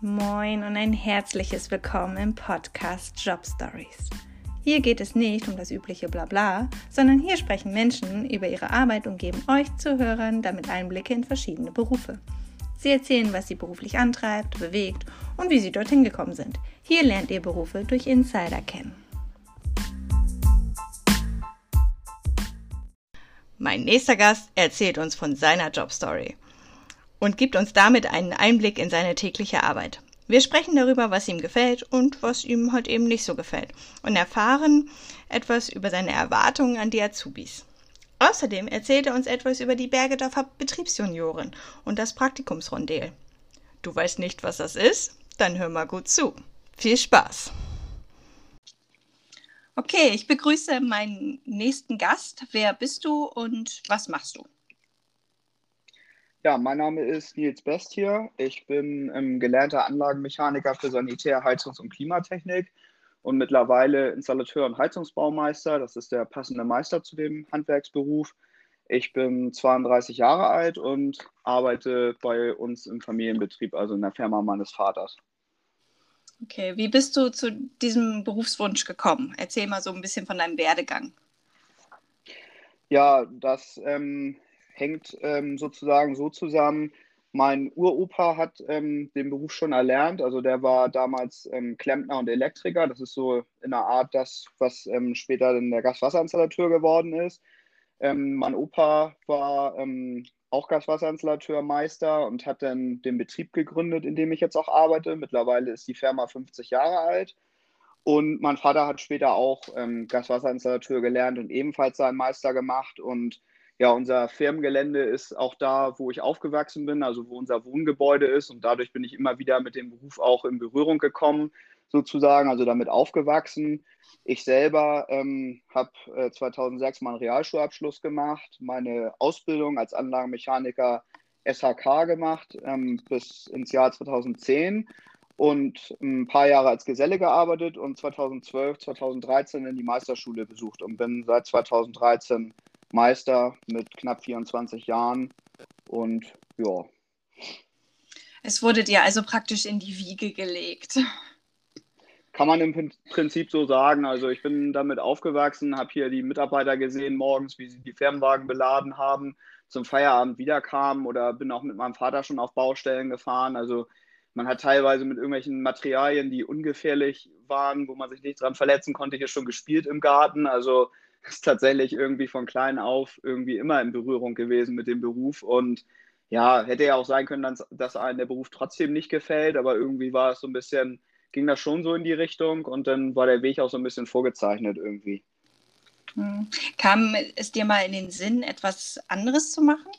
Moin und ein herzliches Willkommen im Podcast Job Stories. Hier geht es nicht um das übliche Blabla, sondern hier sprechen Menschen über ihre Arbeit und geben euch Zuhörern damit Einblicke in verschiedene Berufe. Sie erzählen, was sie beruflich antreibt, bewegt und wie sie dorthin gekommen sind. Hier lernt ihr Berufe durch Insider kennen. Mein nächster Gast erzählt uns von seiner Jobstory und gibt uns damit einen Einblick in seine tägliche Arbeit. Wir sprechen darüber, was ihm gefällt und was ihm halt eben nicht so gefällt und erfahren etwas über seine Erwartungen an die Azubis. Außerdem erzählt er uns etwas über die Bergedorfer Betriebsjunioren und das Praktikumsrondel. Du weißt nicht, was das ist? Dann hör mal gut zu. Viel Spaß! Okay, ich begrüße meinen nächsten Gast. Wer bist du und was machst du? Ja, mein Name ist Nils Best hier. Ich bin ähm, gelernter Anlagenmechaniker für Sanitär-, Heizungs- und Klimatechnik und mittlerweile Installateur und Heizungsbaumeister. Das ist der passende Meister zu dem Handwerksberuf. Ich bin 32 Jahre alt und arbeite bei uns im Familienbetrieb, also in der Firma meines Vaters. Okay, wie bist du zu diesem Berufswunsch gekommen? Erzähl mal so ein bisschen von deinem Werdegang. Ja, das ähm, hängt ähm, sozusagen so zusammen. Mein Uropa hat ähm, den Beruf schon erlernt. Also der war damals ähm, Klempner und Elektriker. Das ist so in der Art das, was ähm, später dann der Gaswasserinstallateur geworden ist. Ähm, mein Opa war ähm, auch Gaswasserinstallateurmeister und hat dann den Betrieb gegründet, in dem ich jetzt auch arbeite. Mittlerweile ist die Firma 50 Jahre alt. Und mein Vater hat später auch ähm, Gaswasserinstallateur gelernt und ebenfalls seinen Meister gemacht. Und ja, unser Firmengelände ist auch da, wo ich aufgewachsen bin, also wo unser Wohngebäude ist. Und dadurch bin ich immer wieder mit dem Beruf auch in Berührung gekommen, sozusagen, also damit aufgewachsen. Ich selber ähm, habe äh, 2006 meinen Realschulabschluss gemacht, meine Ausbildung als Anlagenmechaniker SHK gemacht ähm, bis ins Jahr 2010 und ein paar Jahre als Geselle gearbeitet und 2012, 2013 in die Meisterschule besucht und bin seit 2013 Meister mit knapp 24 Jahren und ja. Es wurde dir also praktisch in die Wiege gelegt. Kann man im Prinzip so sagen. Also ich bin damit aufgewachsen, habe hier die Mitarbeiter gesehen morgens, wie sie die Firmenwagen beladen haben, zum Feierabend wiederkamen oder bin auch mit meinem Vater schon auf Baustellen gefahren. Also man hat teilweise mit irgendwelchen Materialien, die ungefährlich waren, wo man sich nicht dran verletzen konnte, hier schon gespielt im Garten. Also ist tatsächlich irgendwie von klein auf irgendwie immer in Berührung gewesen mit dem Beruf und ja, hätte ja auch sein können, dass, dass einem der Beruf trotzdem nicht gefällt, aber irgendwie war es so ein bisschen, ging das schon so in die Richtung und dann war der Weg auch so ein bisschen vorgezeichnet irgendwie. Hm. Kam es dir mal in den Sinn, etwas anderes zu machen?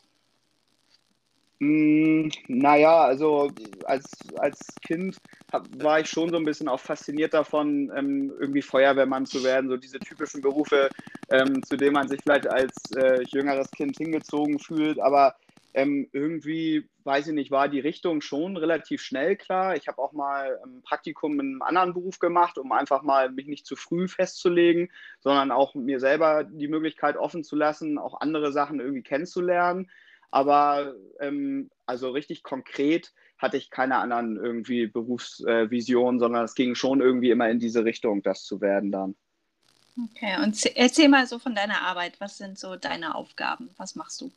Mm, naja, also als, als Kind hab, war ich schon so ein bisschen auch fasziniert davon, ähm, irgendwie Feuerwehrmann zu werden, so diese typischen Berufe, ähm, zu denen man sich vielleicht als äh, jüngeres Kind hingezogen fühlt. Aber ähm, irgendwie, weiß ich nicht, war die Richtung schon relativ schnell klar. Ich habe auch mal ein Praktikum in einem anderen Beruf gemacht, um einfach mal mich nicht zu früh festzulegen, sondern auch mir selber die Möglichkeit offen zu lassen, auch andere Sachen irgendwie kennenzulernen. Aber ähm, also richtig konkret hatte ich keine anderen irgendwie Berufsvisionen, äh, sondern es ging schon irgendwie immer in diese Richtung, das zu werden dann. Okay, und erzähl mal so von deiner Arbeit. Was sind so deine Aufgaben? Was machst du?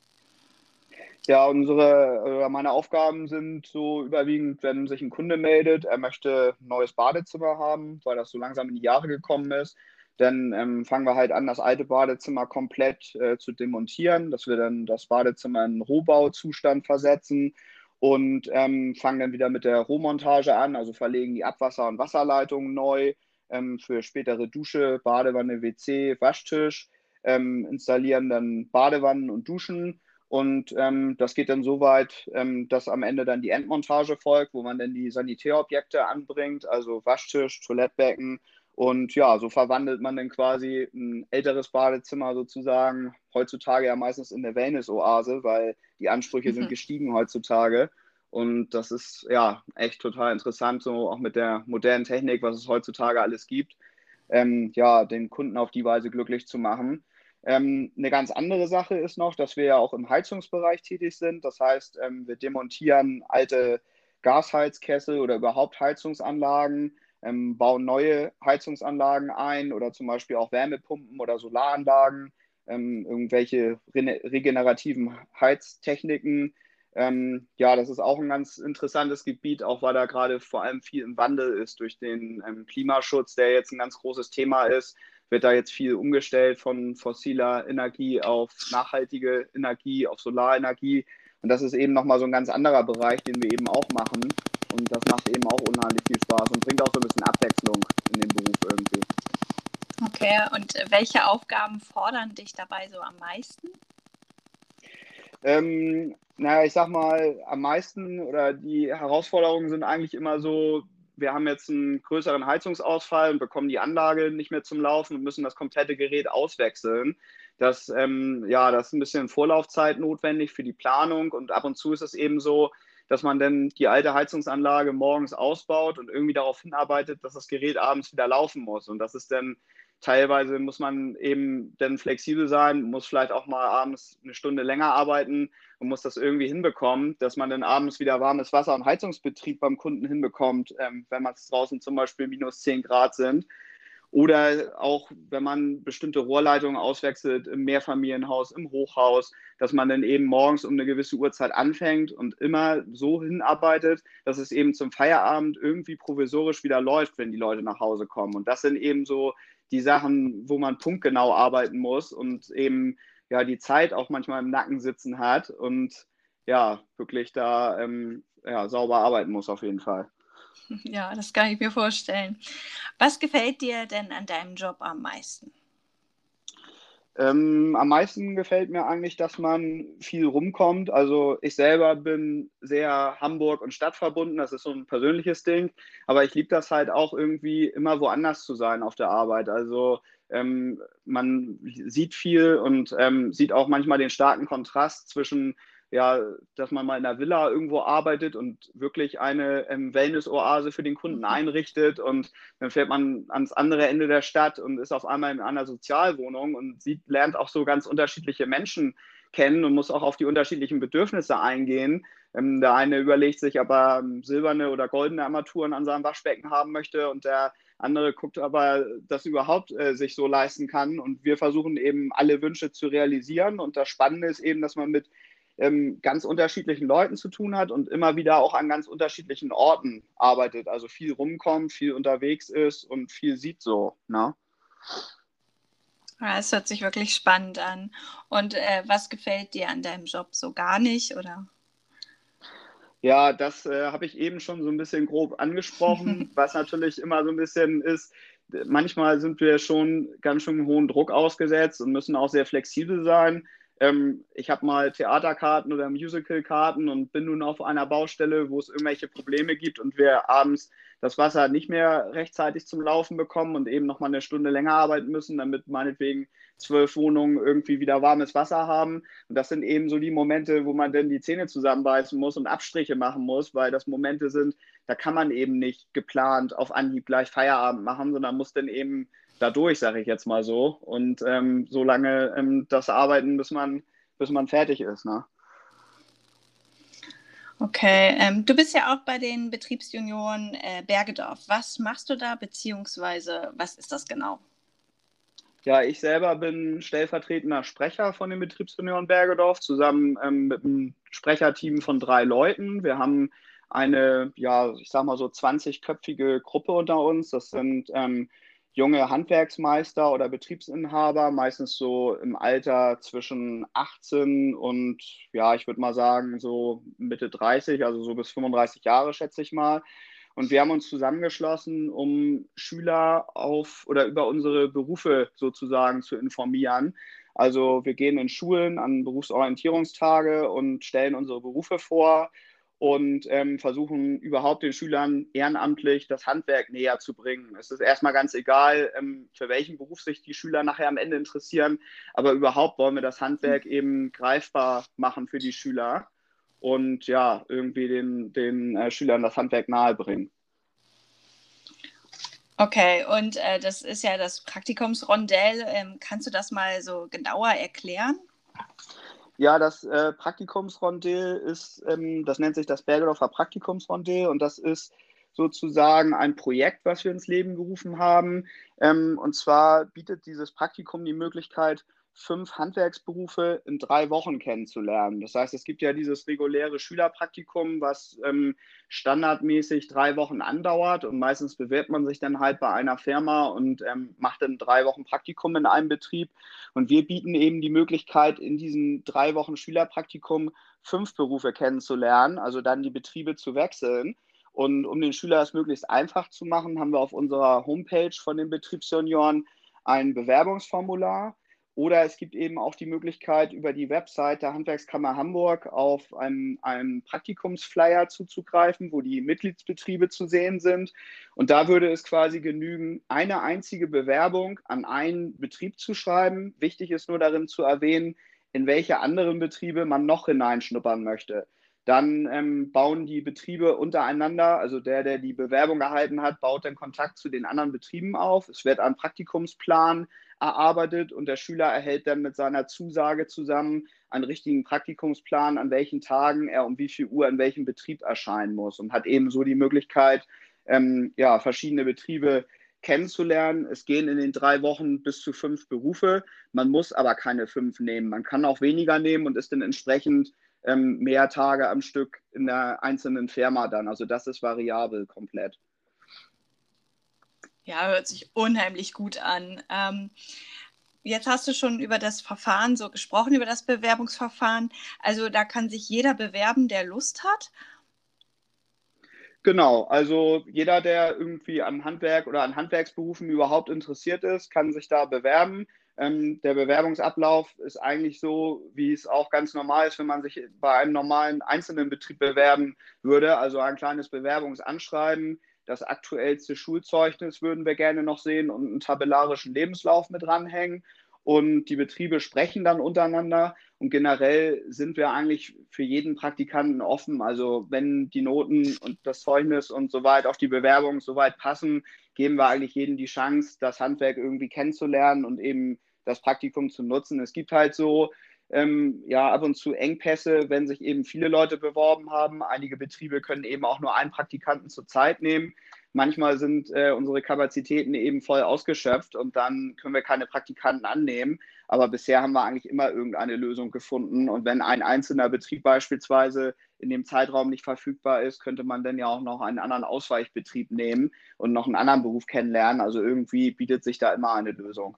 Ja, unsere, meine Aufgaben sind so überwiegend, wenn sich ein Kunde meldet, er möchte ein neues Badezimmer haben, weil das so langsam in die Jahre gekommen ist, dann ähm, fangen wir halt an, das alte Badezimmer komplett äh, zu demontieren, dass wir dann das Badezimmer in Rohbauzustand versetzen und ähm, fangen dann wieder mit der Rohmontage an, also verlegen die Abwasser- und Wasserleitungen neu ähm, für spätere Dusche, Badewanne, WC, Waschtisch, ähm, installieren dann Badewannen und Duschen. Und ähm, das geht dann so weit, ähm, dass am Ende dann die Endmontage folgt, wo man dann die Sanitärobjekte anbringt, also Waschtisch, Toilettbecken und ja, so verwandelt man dann quasi ein älteres Badezimmer sozusagen, heutzutage ja meistens in der Wellness-Oase, weil die Ansprüche mhm. sind gestiegen heutzutage. Und das ist ja echt total interessant, so auch mit der modernen Technik, was es heutzutage alles gibt, ähm, ja, den Kunden auf die Weise glücklich zu machen. Ähm, eine ganz andere Sache ist noch, dass wir ja auch im Heizungsbereich tätig sind. Das heißt, ähm, wir demontieren alte Gasheizkessel oder überhaupt Heizungsanlagen, ähm, bauen neue Heizungsanlagen ein oder zum Beispiel auch Wärmepumpen oder Solaranlagen, ähm, irgendwelche re regenerativen Heiztechniken. Ähm, ja, das ist auch ein ganz interessantes Gebiet, auch weil da gerade vor allem viel im Wandel ist durch den ähm, Klimaschutz, der jetzt ein ganz großes Thema ist. Wird da jetzt viel umgestellt von fossiler Energie auf nachhaltige Energie, auf Solarenergie. Und das ist eben nochmal so ein ganz anderer Bereich, den wir eben auch machen. Und das macht eben auch unheimlich viel Spaß und bringt auch so ein bisschen Abwechslung in den Beruf irgendwie. Okay, und welche Aufgaben fordern dich dabei so am meisten? Ähm, naja, ich sag mal, am meisten oder die Herausforderungen sind eigentlich immer so, wir haben jetzt einen größeren Heizungsausfall und bekommen die Anlage nicht mehr zum Laufen und müssen das komplette Gerät auswechseln. Das, ähm, ja, das ist ein bisschen Vorlaufzeit notwendig für die Planung und ab und zu ist es eben so, dass man dann die alte Heizungsanlage morgens ausbaut und irgendwie darauf hinarbeitet, dass das Gerät abends wieder laufen muss. Und das ist dann teilweise muss man eben dann flexibel sein, muss vielleicht auch mal abends eine Stunde länger arbeiten und muss das irgendwie hinbekommen, dass man dann abends wieder warmes Wasser und Heizungsbetrieb beim Kunden hinbekommt, ähm, wenn man es draußen zum Beispiel minus 10 Grad sind. Oder auch, wenn man bestimmte Rohrleitungen auswechselt im Mehrfamilienhaus, im Hochhaus, dass man dann eben morgens um eine gewisse Uhrzeit anfängt und immer so hinarbeitet, dass es eben zum Feierabend irgendwie provisorisch wieder läuft, wenn die Leute nach Hause kommen. Und das sind eben so die Sachen, wo man punktgenau arbeiten muss und eben ja die Zeit auch manchmal im Nacken sitzen hat und ja, wirklich da ähm, ja, sauber arbeiten muss auf jeden Fall. Ja, das kann ich mir vorstellen. Was gefällt dir denn an deinem Job am meisten? Ähm, am meisten gefällt mir eigentlich, dass man viel rumkommt. Also ich selber bin sehr Hamburg und Stadt verbunden. Das ist so ein persönliches Ding. Aber ich liebe das halt auch irgendwie immer woanders zu sein auf der Arbeit. Also ähm, man sieht viel und ähm, sieht auch manchmal den starken Kontrast zwischen ja, dass man mal in einer Villa irgendwo arbeitet und wirklich eine ähm, Wellness-Oase für den Kunden mhm. einrichtet und dann fährt man ans andere Ende der Stadt und ist auf einmal in einer Sozialwohnung und sieht, lernt auch so ganz unterschiedliche Menschen kennen und muss auch auf die unterschiedlichen Bedürfnisse eingehen. Ähm, der eine überlegt sich, ob er ähm, silberne oder goldene Armaturen an seinem Waschbecken haben möchte und der andere guckt aber, dass überhaupt äh, sich so leisten kann. Und wir versuchen eben alle Wünsche zu realisieren. Und das Spannende ist eben, dass man mit ähm, ganz unterschiedlichen Leuten zu tun hat und immer wieder auch an ganz unterschiedlichen Orten arbeitet. Also viel rumkommt, viel unterwegs ist und viel sieht so. Ne? Ja, es hört sich wirklich spannend an. Und äh, was gefällt dir an deinem Job so gar nicht, oder? Ja, das äh, habe ich eben schon so ein bisschen grob angesprochen, was natürlich immer so ein bisschen ist, manchmal sind wir schon ganz schön hohen Druck ausgesetzt und müssen auch sehr flexibel sein ähm, ich habe mal Theaterkarten oder Musicalkarten und bin nun auf einer Baustelle, wo es irgendwelche Probleme gibt und wir abends das Wasser nicht mehr rechtzeitig zum Laufen bekommen und eben noch mal eine Stunde länger arbeiten müssen, damit meinetwegen zwölf Wohnungen irgendwie wieder warmes Wasser haben. Und das sind eben so die Momente, wo man dann die Zähne zusammenbeißen muss und Abstriche machen muss, weil das Momente sind, da kann man eben nicht geplant auf Anhieb gleich Feierabend machen, sondern muss dann eben dadurch, sage ich jetzt mal so. Und ähm, so lange ähm, das arbeiten, bis man, bis man fertig ist. Ne? Okay, ähm, du bist ja auch bei den Betriebsjunioren äh, Bergedorf. Was machst du da, beziehungsweise was ist das genau? Ja, ich selber bin stellvertretender Sprecher von den Betriebsjunioren Bergedorf, zusammen ähm, mit einem Sprecherteam von drei Leuten. Wir haben eine, ja, ich sag mal so 20-köpfige Gruppe unter uns. Das sind ähm, junge Handwerksmeister oder Betriebsinhaber, meistens so im Alter zwischen 18 und, ja, ich würde mal sagen, so Mitte 30, also so bis 35 Jahre, schätze ich mal. Und wir haben uns zusammengeschlossen, um Schüler auf oder über unsere Berufe sozusagen zu informieren. Also wir gehen in Schulen an Berufsorientierungstage und stellen unsere Berufe vor und ähm, versuchen überhaupt den Schülern ehrenamtlich das Handwerk näher zu bringen. Es ist erstmal ganz egal, ähm, für welchen Beruf sich die Schüler nachher am Ende interessieren, aber überhaupt wollen wir das Handwerk eben greifbar machen für die Schüler und ja, irgendwie den, den äh, Schülern das Handwerk nahebringen. Okay, und äh, das ist ja das Praktikumsrondell. Ähm, kannst du das mal so genauer erklären? Ja, das äh, Praktikumsrondell ist, ähm, das nennt sich das Bergedorfer Praktikumsrondell und das ist sozusagen ein Projekt, was wir ins Leben gerufen haben. Ähm, und zwar bietet dieses Praktikum die Möglichkeit, fünf Handwerksberufe in drei Wochen kennenzulernen. Das heißt, es gibt ja dieses reguläre Schülerpraktikum, was ähm, standardmäßig drei Wochen andauert und meistens bewirbt man sich dann halt bei einer Firma und ähm, macht dann drei Wochen Praktikum in einem Betrieb. Und wir bieten eben die Möglichkeit, in diesen drei Wochen Schülerpraktikum fünf Berufe kennenzulernen, also dann die Betriebe zu wechseln. Und um den Schüler das möglichst einfach zu machen, haben wir auf unserer Homepage von den Betriebssenioren ein Bewerbungsformular. Oder es gibt eben auch die Möglichkeit, über die Website der Handwerkskammer Hamburg auf einen, einen Praktikumsflyer zuzugreifen, wo die Mitgliedsbetriebe zu sehen sind. Und da würde es quasi genügen, eine einzige Bewerbung an einen Betrieb zu schreiben. Wichtig ist nur darin zu erwähnen, in welche anderen Betriebe man noch hineinschnuppern möchte. Dann ähm, bauen die Betriebe untereinander, also der, der die Bewerbung erhalten hat, baut dann Kontakt zu den anderen Betrieben auf. Es wird ein Praktikumsplan erarbeitet und der Schüler erhält dann mit seiner Zusage zusammen einen richtigen Praktikumsplan, an welchen Tagen er um wie viel Uhr in welchem Betrieb erscheinen muss und hat eben so die Möglichkeit, ähm, ja, verschiedene Betriebe kennenzulernen. Es gehen in den drei Wochen bis zu fünf Berufe. Man muss aber keine fünf nehmen. Man kann auch weniger nehmen und ist dann entsprechend ähm, mehr Tage am Stück in der einzelnen Firma dann. Also das ist variabel komplett. Ja, hört sich unheimlich gut an. Ähm, jetzt hast du schon über das Verfahren so gesprochen, über das Bewerbungsverfahren. Also da kann sich jeder bewerben, der Lust hat. Genau, also jeder, der irgendwie am Handwerk oder an Handwerksberufen überhaupt interessiert ist, kann sich da bewerben. Ähm, der Bewerbungsablauf ist eigentlich so, wie es auch ganz normal ist, wenn man sich bei einem normalen einzelnen Betrieb bewerben würde. Also ein kleines Bewerbungsanschreiben, das aktuellste Schulzeugnis würden wir gerne noch sehen und einen tabellarischen Lebenslauf mit dranhängen. Und die Betriebe sprechen dann untereinander. Und generell sind wir eigentlich für jeden Praktikanten offen. Also wenn die Noten und das Zeugnis und soweit auch die Bewerbung soweit passen, geben wir eigentlich jedem die Chance, das Handwerk irgendwie kennenzulernen und eben das Praktikum zu nutzen. Es gibt halt so ähm, ja ab und zu Engpässe, wenn sich eben viele Leute beworben haben. Einige Betriebe können eben auch nur einen Praktikanten zur Zeit nehmen. Manchmal sind äh, unsere Kapazitäten eben voll ausgeschöpft und dann können wir keine Praktikanten annehmen. Aber bisher haben wir eigentlich immer irgendeine Lösung gefunden. Und wenn ein einzelner Betrieb beispielsweise in dem Zeitraum nicht verfügbar ist, könnte man dann ja auch noch einen anderen Ausweichbetrieb nehmen und noch einen anderen Beruf kennenlernen. Also irgendwie bietet sich da immer eine Lösung.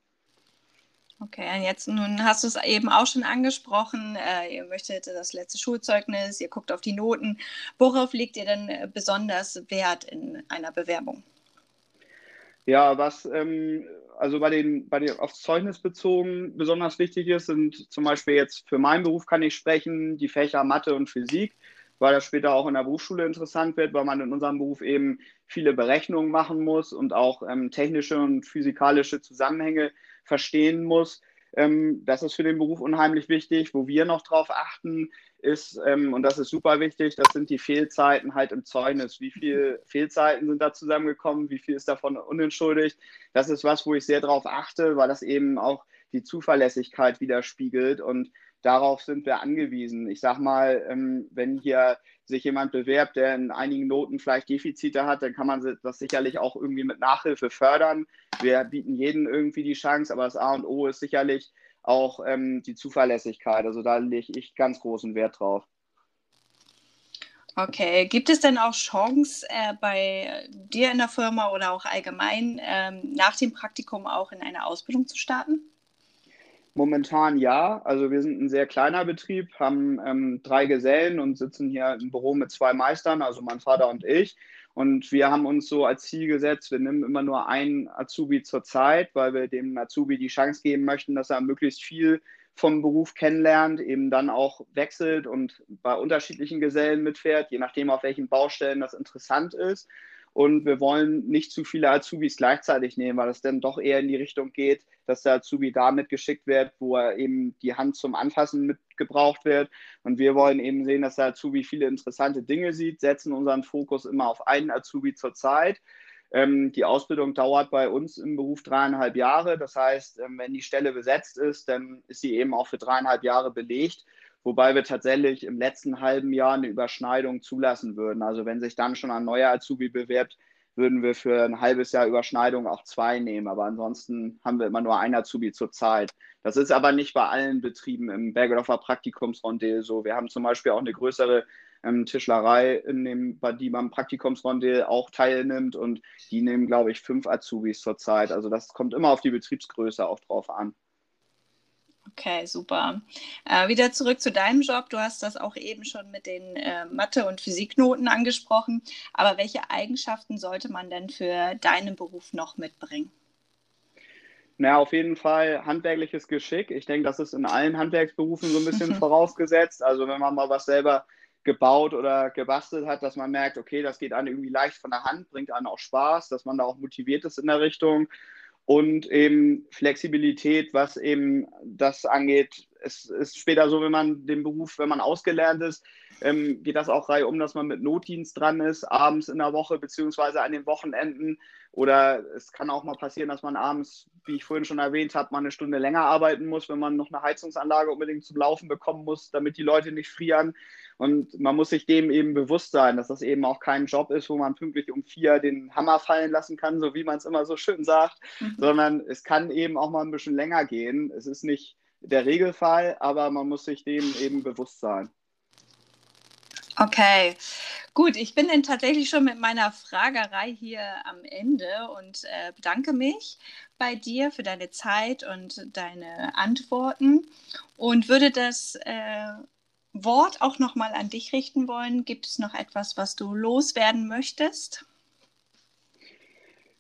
Okay, und jetzt nun hast du es eben auch schon angesprochen. Äh, ihr möchtet das letzte Schulzeugnis, ihr guckt auf die Noten. Worauf legt ihr denn äh, besonders Wert in einer Bewerbung? Ja, was ähm, also bei den, bei den aufs Zeugnis bezogen besonders wichtig ist, sind zum Beispiel jetzt für meinen Beruf kann ich sprechen, die Fächer Mathe und Physik, weil das später auch in der Berufsschule interessant wird, weil man in unserem Beruf eben viele Berechnungen machen muss und auch ähm, technische und physikalische Zusammenhänge verstehen muss. Ähm, das ist für den Beruf unheimlich wichtig. Wo wir noch drauf achten, ist, ähm, und das ist super wichtig, das sind die Fehlzeiten halt im Zeugnis. Wie viele Fehlzeiten sind da zusammengekommen? Wie viel ist davon unentschuldigt? Das ist was, wo ich sehr drauf achte, weil das eben auch die Zuverlässigkeit widerspiegelt und darauf sind wir angewiesen. Ich sage mal, ähm, wenn hier sich jemand bewerbt, der in einigen Noten vielleicht Defizite hat, dann kann man das sicherlich auch irgendwie mit Nachhilfe fördern. Wir bieten jedem irgendwie die Chance, aber das A und O ist sicherlich auch ähm, die Zuverlässigkeit. Also da lege ich ganz großen Wert drauf. Okay, gibt es denn auch Chance äh, bei dir in der Firma oder auch allgemein ähm, nach dem Praktikum auch in eine Ausbildung zu starten? Momentan ja. Also wir sind ein sehr kleiner Betrieb, haben ähm, drei Gesellen und sitzen hier im Büro mit zwei Meistern, also mein Vater und ich. Und wir haben uns so als Ziel gesetzt, wir nehmen immer nur einen Azubi zur Zeit, weil wir dem Azubi die Chance geben möchten, dass er möglichst viel vom Beruf kennenlernt, eben dann auch wechselt und bei unterschiedlichen Gesellen mitfährt, je nachdem, auf welchen Baustellen das interessant ist. Und wir wollen nicht zu viele Azubis gleichzeitig nehmen, weil es dann doch eher in die Richtung geht, dass der Azubi da mitgeschickt wird, wo er eben die Hand zum Anfassen mitgebraucht wird. Und wir wollen eben sehen, dass der Azubi viele interessante Dinge sieht, setzen unseren Fokus immer auf einen Azubi zur Zeit. Ähm, die Ausbildung dauert bei uns im Beruf dreieinhalb Jahre. Das heißt, ähm, wenn die Stelle besetzt ist, dann ist sie eben auch für dreieinhalb Jahre belegt. Wobei wir tatsächlich im letzten halben Jahr eine Überschneidung zulassen würden. Also wenn sich dann schon ein neuer Azubi bewirbt, würden wir für ein halbes Jahr Überschneidung auch zwei nehmen. Aber ansonsten haben wir immer nur ein Azubi zur Zeit. Das ist aber nicht bei allen Betrieben im Bergedorfer Praktikumsrondell so. Wir haben zum Beispiel auch eine größere ähm, Tischlerei, in dem, bei die beim Praktikumsrondell auch teilnimmt und die nehmen, glaube ich, fünf Azubis zur Zeit. Also das kommt immer auf die Betriebsgröße auch drauf an. Okay, super. Äh, wieder zurück zu deinem Job. Du hast das auch eben schon mit den äh, Mathe- und Physiknoten angesprochen. Aber welche Eigenschaften sollte man denn für deinen Beruf noch mitbringen? Na, auf jeden Fall handwerkliches Geschick. Ich denke, das ist in allen Handwerksberufen so ein bisschen vorausgesetzt. Also wenn man mal was selber gebaut oder gebastelt hat, dass man merkt, okay, das geht einem irgendwie leicht von der Hand, bringt einem auch Spaß, dass man da auch motiviert ist in der Richtung und eben Flexibilität, was eben das angeht. Es ist später so, wenn man den Beruf, wenn man ausgelernt ist, ähm, geht das auch Reihe um, dass man mit Notdienst dran ist, abends in der Woche beziehungsweise an den Wochenenden. Oder es kann auch mal passieren, dass man abends, wie ich vorhin schon erwähnt habe, mal eine Stunde länger arbeiten muss, wenn man noch eine Heizungsanlage unbedingt zum Laufen bekommen muss, damit die Leute nicht frieren. Und man muss sich dem eben bewusst sein, dass das eben auch kein Job ist, wo man pünktlich um vier den Hammer fallen lassen kann, so wie man es immer so schön sagt, mhm. sondern es kann eben auch mal ein bisschen länger gehen. Es ist nicht der Regelfall, aber man muss sich dem eben bewusst sein. Okay, gut. Ich bin dann tatsächlich schon mit meiner Fragerei hier am Ende und äh, bedanke mich bei dir für deine Zeit und deine Antworten und würde das äh, Wort auch nochmal an dich richten wollen. Gibt es noch etwas, was du loswerden möchtest?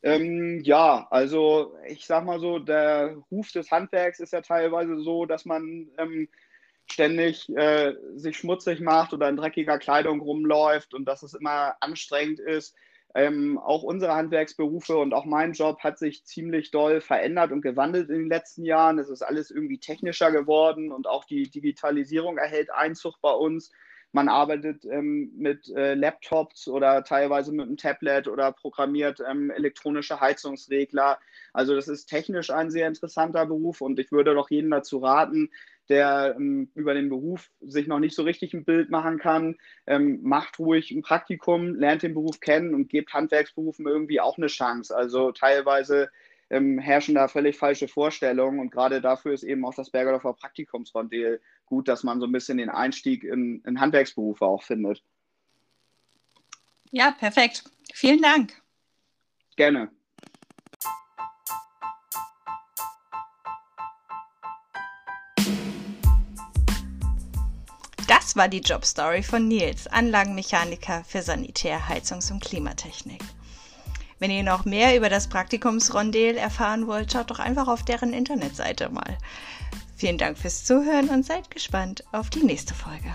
Ähm, ja, also ich sag mal so, der Ruf des Handwerks ist ja teilweise so, dass man ähm, ständig äh, sich schmutzig macht oder in dreckiger Kleidung rumläuft und dass es immer anstrengend ist. Ähm, auch unsere Handwerksberufe und auch mein Job hat sich ziemlich doll verändert und gewandelt in den letzten Jahren. Es ist alles irgendwie technischer geworden und auch die Digitalisierung erhält Einzug bei uns. Man arbeitet ähm, mit äh, Laptops oder teilweise mit einem Tablet oder programmiert ähm, elektronische Heizungsregler. Also das ist technisch ein sehr interessanter Beruf und ich würde doch jedem dazu raten, der ähm, über den Beruf sich noch nicht so richtig ein Bild machen kann, ähm, macht ruhig ein Praktikum, lernt den Beruf kennen und gebt Handwerksberufen irgendwie auch eine Chance. Also teilweise ähm, herrschen da völlig falsche Vorstellungen und gerade dafür ist eben auch das Bergerdorfer Praktikumsrondel gut, dass man so ein bisschen den Einstieg in, in Handwerksberufe auch findet. Ja, perfekt. Vielen Dank. Gerne. Das war die Jobstory von Nils, Anlagenmechaniker für Sanitär, Heizungs- und Klimatechnik. Wenn ihr noch mehr über das Praktikumsrondel erfahren wollt, schaut doch einfach auf deren Internetseite mal. Vielen Dank fürs Zuhören und seid gespannt auf die nächste Folge.